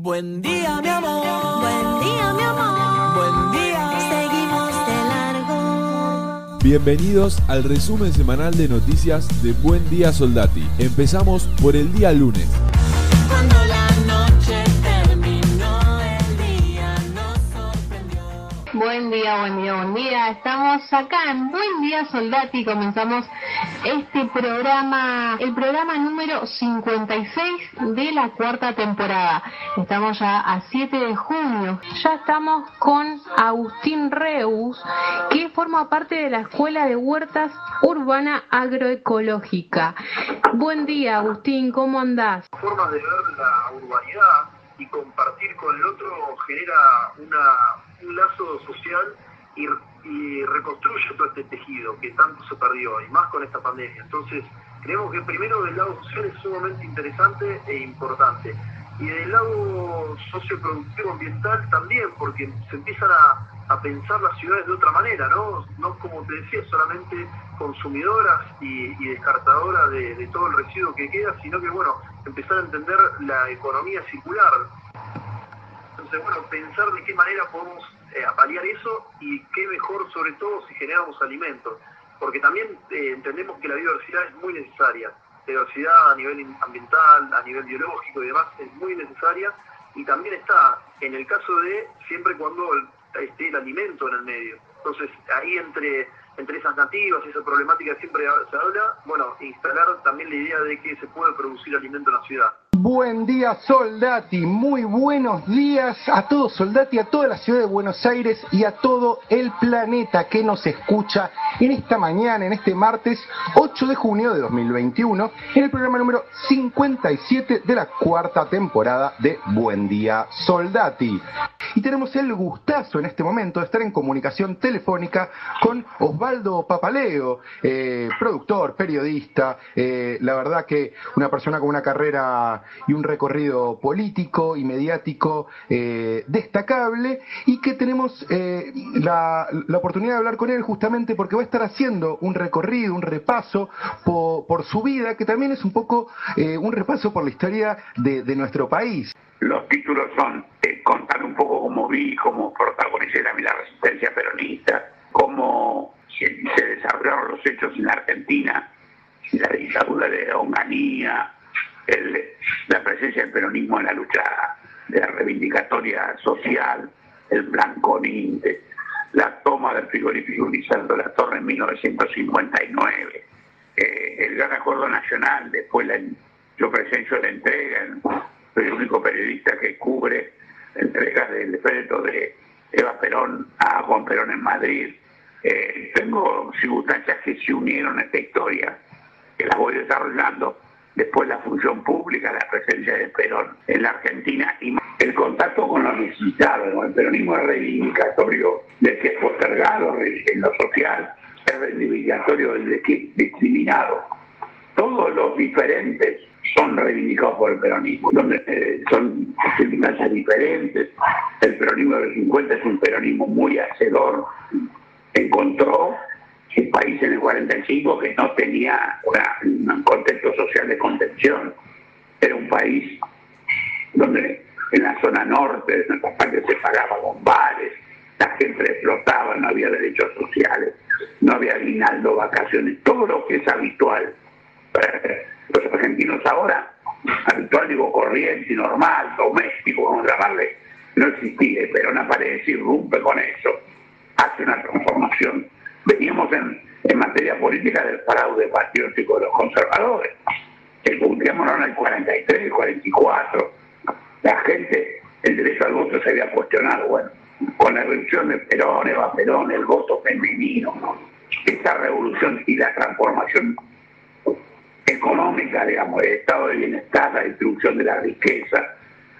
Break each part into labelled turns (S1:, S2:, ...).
S1: Buen día, mi amor.
S2: Buen día, mi amor.
S1: Buen día.
S2: Seguimos de largo.
S3: Bienvenidos al resumen semanal de noticias de Buen Día Soldati. Empezamos por el día lunes.
S4: Buen día, buen día, buen día. Estamos acá en Buen Día Soldati. Comenzamos este programa, el programa número 56 de la cuarta temporada. Estamos ya a 7 de junio. Ya estamos con Agustín Reus, que forma parte de la Escuela de Huertas Urbana Agroecológica. Buen día, Agustín, ¿cómo andás?
S5: formas de ver la urbanidad y compartir con el otro genera una, un lazo social y, y reconstruye todo este tejido que tanto se perdió, y más con esta pandemia. Entonces, creemos que primero del lado social es sumamente interesante e importante. Y del lado socioproductivo ambiental también, porque se empiezan a, pensar las ciudades de otra manera, ¿no? No como te decía, solamente consumidoras y, y descartadoras de, de todo el residuo que queda, sino que, bueno, empezar a entender la economía circular. Entonces, bueno, pensar de qué manera podemos eh, apalear eso y qué mejor, sobre todo, si generamos alimentos. Porque también eh, entendemos que la biodiversidad es muy necesaria. La diversidad a nivel ambiental, a nivel biológico y demás es muy necesaria. Y también está, en el caso de, siempre cuando esté el alimento en el medio. Entonces, ahí entre, entre esas nativas esa problemática siempre se habla, bueno, instalar también la idea de que se puede producir alimento en la ciudad.
S6: Buen día, Soldati. Muy buenos días a todos, Soldati, a toda la ciudad de Buenos Aires y a todo el planeta que nos escucha en esta mañana, en este martes 8 de junio de 2021, en el programa número 57 de la cuarta temporada de Buen Día, Soldati. Y tenemos el gustazo en este momento de estar en comunicación telefónica con Osvaldo Papaleo, eh, productor, periodista, eh, la verdad que una persona con una carrera y un recorrido político y mediático eh, destacable y que tenemos eh, la, oportunidad de hablar con él justamente porque va a estar haciendo un recorrido, un repaso por, su vida, que también es un poco eh, un repaso por la historia de, nuestro país.
S7: Los títulos son contar un poco cómo vi, cómo protagonicé también la resistencia peronista, cómo se desarrollaron los hechos en la Argentina, la dictadura de Onganía, el- la presencia del peronismo en la lucha de la reivindicatoria social, el Blanconín, de- la toma del frigorífico Urizardo de la Torre en 1959, eh, el gran acuerdo nacional, después la, yo presencio la entrega, en- soy el único periodista que cubre la entrega del féretro de Eva Perón a Juan Perón en Madrid. Eh, tengo circunstancias que se unieron a esta historia, que las voy desarrollando. Después la función pública, la presencia de Perón en la Argentina y el contacto con los necesitados. ¿no? El peronismo es reivindicatorio del que es postergado en lo social, es reivindicatorio del que es discriminado todos los diferentes son reivindicados por el peronismo, donde eh, son circunstancias diferentes. El peronismo de los 50 es un peronismo muy hacedor. Encontró el país en el 45 que no tenía un contexto social de contención. Era un país donde en la zona norte de nuestras partes se pagaba con bares, la gente explotaba, no había derechos sociales, no había aguinaldo, vacaciones, todo lo que es habitual para los argentinos ahora, habitual digo corriente, normal, doméstico, vamos a llamarle, no existía, y Perón aparece y rompe con eso, hace una transformación. Veníamos en, materia política del fraude patriótico de los conservadores, el punteamos en el 43, el 44, la gente, el derecho al voto se había cuestionado, bueno, con la revolución de Perón, Eva Perón, el voto femenino, ¿no? esa revolución y la transformación económica, digamos, el estado de bienestar, la distribución de la riqueza,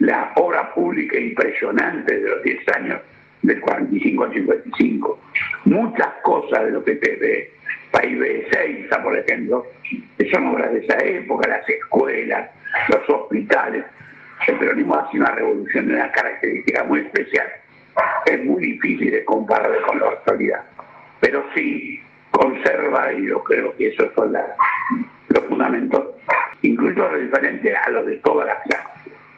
S7: la obra pública impresionante de los 10 años del 45 al 55. Muchas cosas de lo que te ve País B6, por ejemplo, que son obras de esa época, las escuelas, los hospitales. El peronismo hace una revolución de una característica muy especial. Es muy difícil de comparar con la actualidad, pero sí conserva, y yo creo que esos son la- los fundamentos, incluso diferentes a los de todas las clases.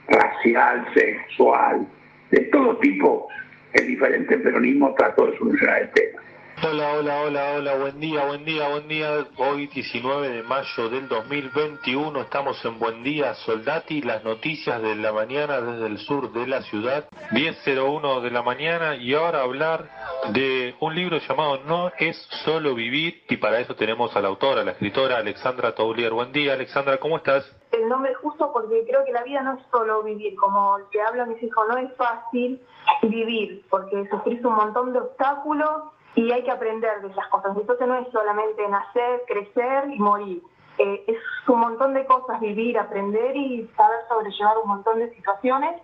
S7: racial, sexual, de todo tipo, el diferente peronismo trató de solucionar el tema.
S8: Hola, hola, hola, hola, buen día, buen día, buen día. Hoy 19 de mayo del 2021 estamos en Buen Día Soldati, las noticias de la mañana desde el sur de la ciudad, 10.01 de la mañana y ahora hablar de un libro llamado No es solo vivir y para eso tenemos a la autora, la escritora Alexandra Taulier. Buen día, Alexandra, ¿cómo estás?
S9: El nombre justo porque creo que la vida no es solo vivir, como te hablo a mis hijos, no es fácil vivir, porque sufrís un montón de obstáculos y hay que aprender de esas cosas. Entonces no es solamente nacer, crecer y morir. Eh, es un montón de cosas, vivir, aprender y saber sobrellevar un montón de situaciones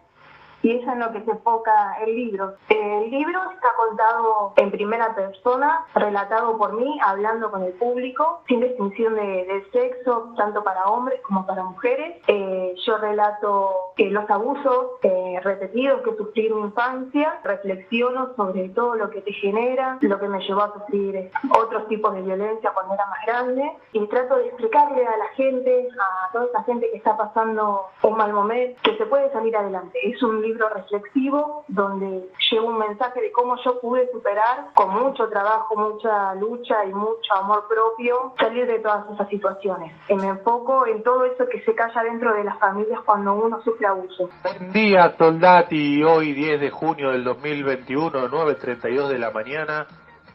S9: y es en lo que se enfoca el libro. El libro está contado en primera persona, relatado por mí, hablando con el público, sin distinción de, de sexo, tanto para hombres como para mujeres. Eh, yo relato eh, los abusos eh, repetidos que sufrí en mi infancia, reflexiono sobre todo lo que te genera, lo que me llevó a sufrir otros tipos de violencia cuando era más grande y trato de explicarle a la gente, a toda esa gente que está pasando un mal momento, que se puede salir adelante. Es un libro reflexivo donde llevo un mensaje de cómo yo pude superar con mucho trabajo, mucha lucha y mucho amor propio salir de todas esas situaciones. Y me enfoco en todo eso que se calla dentro de las familias cuando uno sufre abuso.
S8: Buen día, Soldati. Hoy 10 de junio del 2021, 9.32 de la mañana.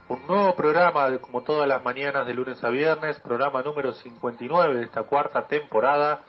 S8: Un nuevo programa, de, como todas las mañanas de lunes a viernes, programa número 59 de esta cuarta temporada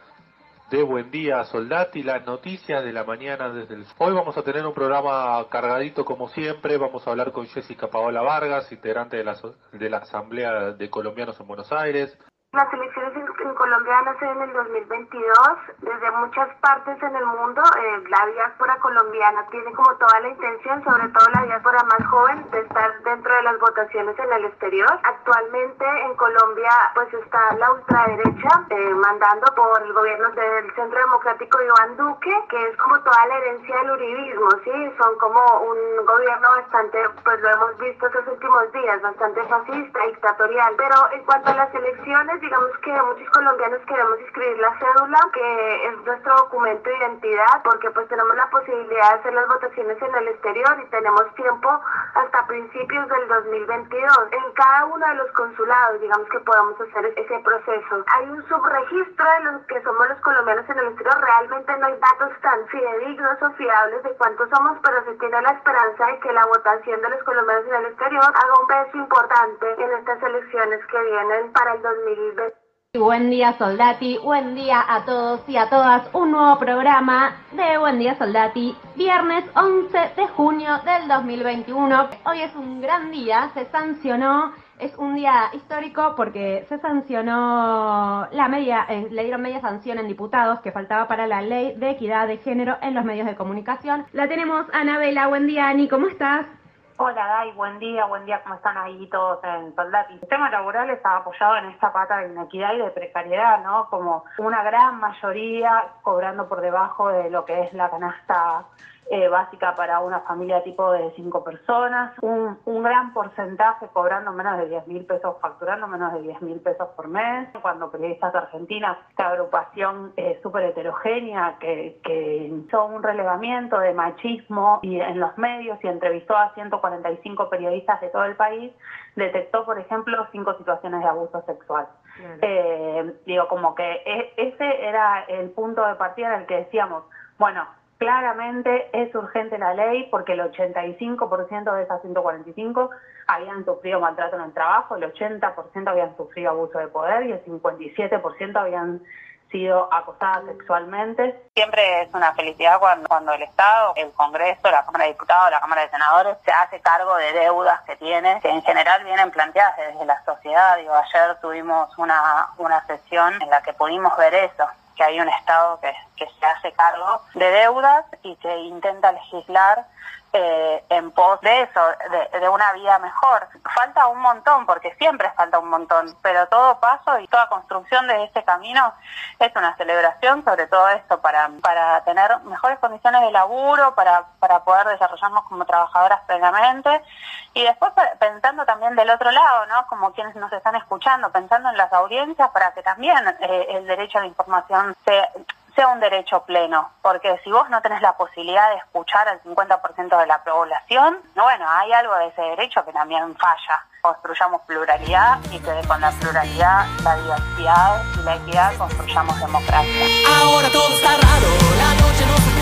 S8: de Buen Día Soldati, las noticias de la mañana desde el... Hoy vamos a tener un programa cargadito como siempre, vamos a hablar con Jessica Paola Vargas, integrante de la, de la Asamblea de Colombianos en Buenos Aires.
S10: Las elecciones en, Colombia van a ser en el 2022. Desde muchas partes en el mundo, eh, la diáspora colombiana tiene como toda la intención, sobre todo la diáspora más joven, de estar dentro de las votaciones en el exterior. Actualmente en Colombia pues está la ultraderecha eh, mandando por el gobierno del Centro Democrático de Iván Duque, que es como toda la herencia del uribismo, ¿sí? Son como un gobierno bastante, pues lo hemos visto estos últimos días, bastante fascista, dictatorial. Pero en cuanto a las elecciones, digamos que muchos colombianos queremos inscribir la cédula, que es nuestro documento de identidad, porque pues tenemos la posibilidad de hacer las votaciones en el exterior y tenemos tiempo hasta principios del 2022. En cada uno de los consulados, digamos que podamos hacer ese proceso. Hay un subregistro de los que somos los colombianos en el exterior. Realmente no hay datos tan fidedignos o fiables de cuántos somos, pero se tiene la esperanza de que la votación de los colombianos en el exterior haga un peso importante en estas elecciones que vienen para el 2020.
S2: Buen día Soldati, buen día a todos y a todas. Un nuevo programa de Buen día Soldati, viernes 11 de junio del 2021. Hoy es un gran día, se sancionó, es un día histórico porque se sancionó la media, eh, le dieron media sanción en diputados que faltaba para la ley de equidad de género en los medios de comunicación. La tenemos Anabela, buen día Ani, ¿cómo estás?
S9: Hola Dai, buen día, buen día, ¿cómo están ahí todos en Soldati? El tema laboral está apoyado en esta pata de inequidad y de precariedad, ¿no? Como una gran mayoría cobrando por debajo de lo que es la canasta eh, básica para una familia tipo de cinco personas, un, un gran porcentaje cobrando menos de 10 mil pesos, facturando menos de 10 mil pesos por mes, cuando periodistas argentinas, esta agrupación eh, súper heterogénea que, que hizo un relevamiento de machismo y en los medios y entrevistó a 145 periodistas de todo el país, detectó, por ejemplo, cinco situaciones de abuso sexual. Eh, digo, como que e- ese era el punto de partida en el que decíamos, bueno, claramente es urgente la ley porque el 85% de esas 145 habían sufrido maltrato en el trabajo, el 80% habían sufrido abuso de poder y el 57% habían sido acosadas sexualmente.
S11: Siempre es una felicidad cuando, el Estado, el Congreso, la Cámara de Diputados, la Cámara de Senadores se hace cargo de deudas que tiene, que en general vienen planteadas desde la sociedad. Digo, ayer tuvimos una, una sesión en la que pudimos ver eso, que hay un Estado que, se hace cargo de deudas y que intenta legislar eh, en pos de eso, de, de, una vida mejor. Falta un montón, porque siempre falta un montón, pero todo paso y toda construcción de ese camino es una celebración, sobre todo esto, para, para tener mejores condiciones de laburo, para, para poder desarrollarnos como trabajadoras plenamente y después pensando también del otro lado, ¿no? Como quienes nos están escuchando, pensando en las audiencias para que también eh, el derecho a la información sea sea un derecho pleno, porque si vos no tenés la posibilidad de escuchar al 50% de la población, bueno, hay algo de ese derecho que también falla. Construyamos pluralidad y que con la pluralidad, la diversidad y la equidad construyamos democracia.
S1: Ahora todo está raro.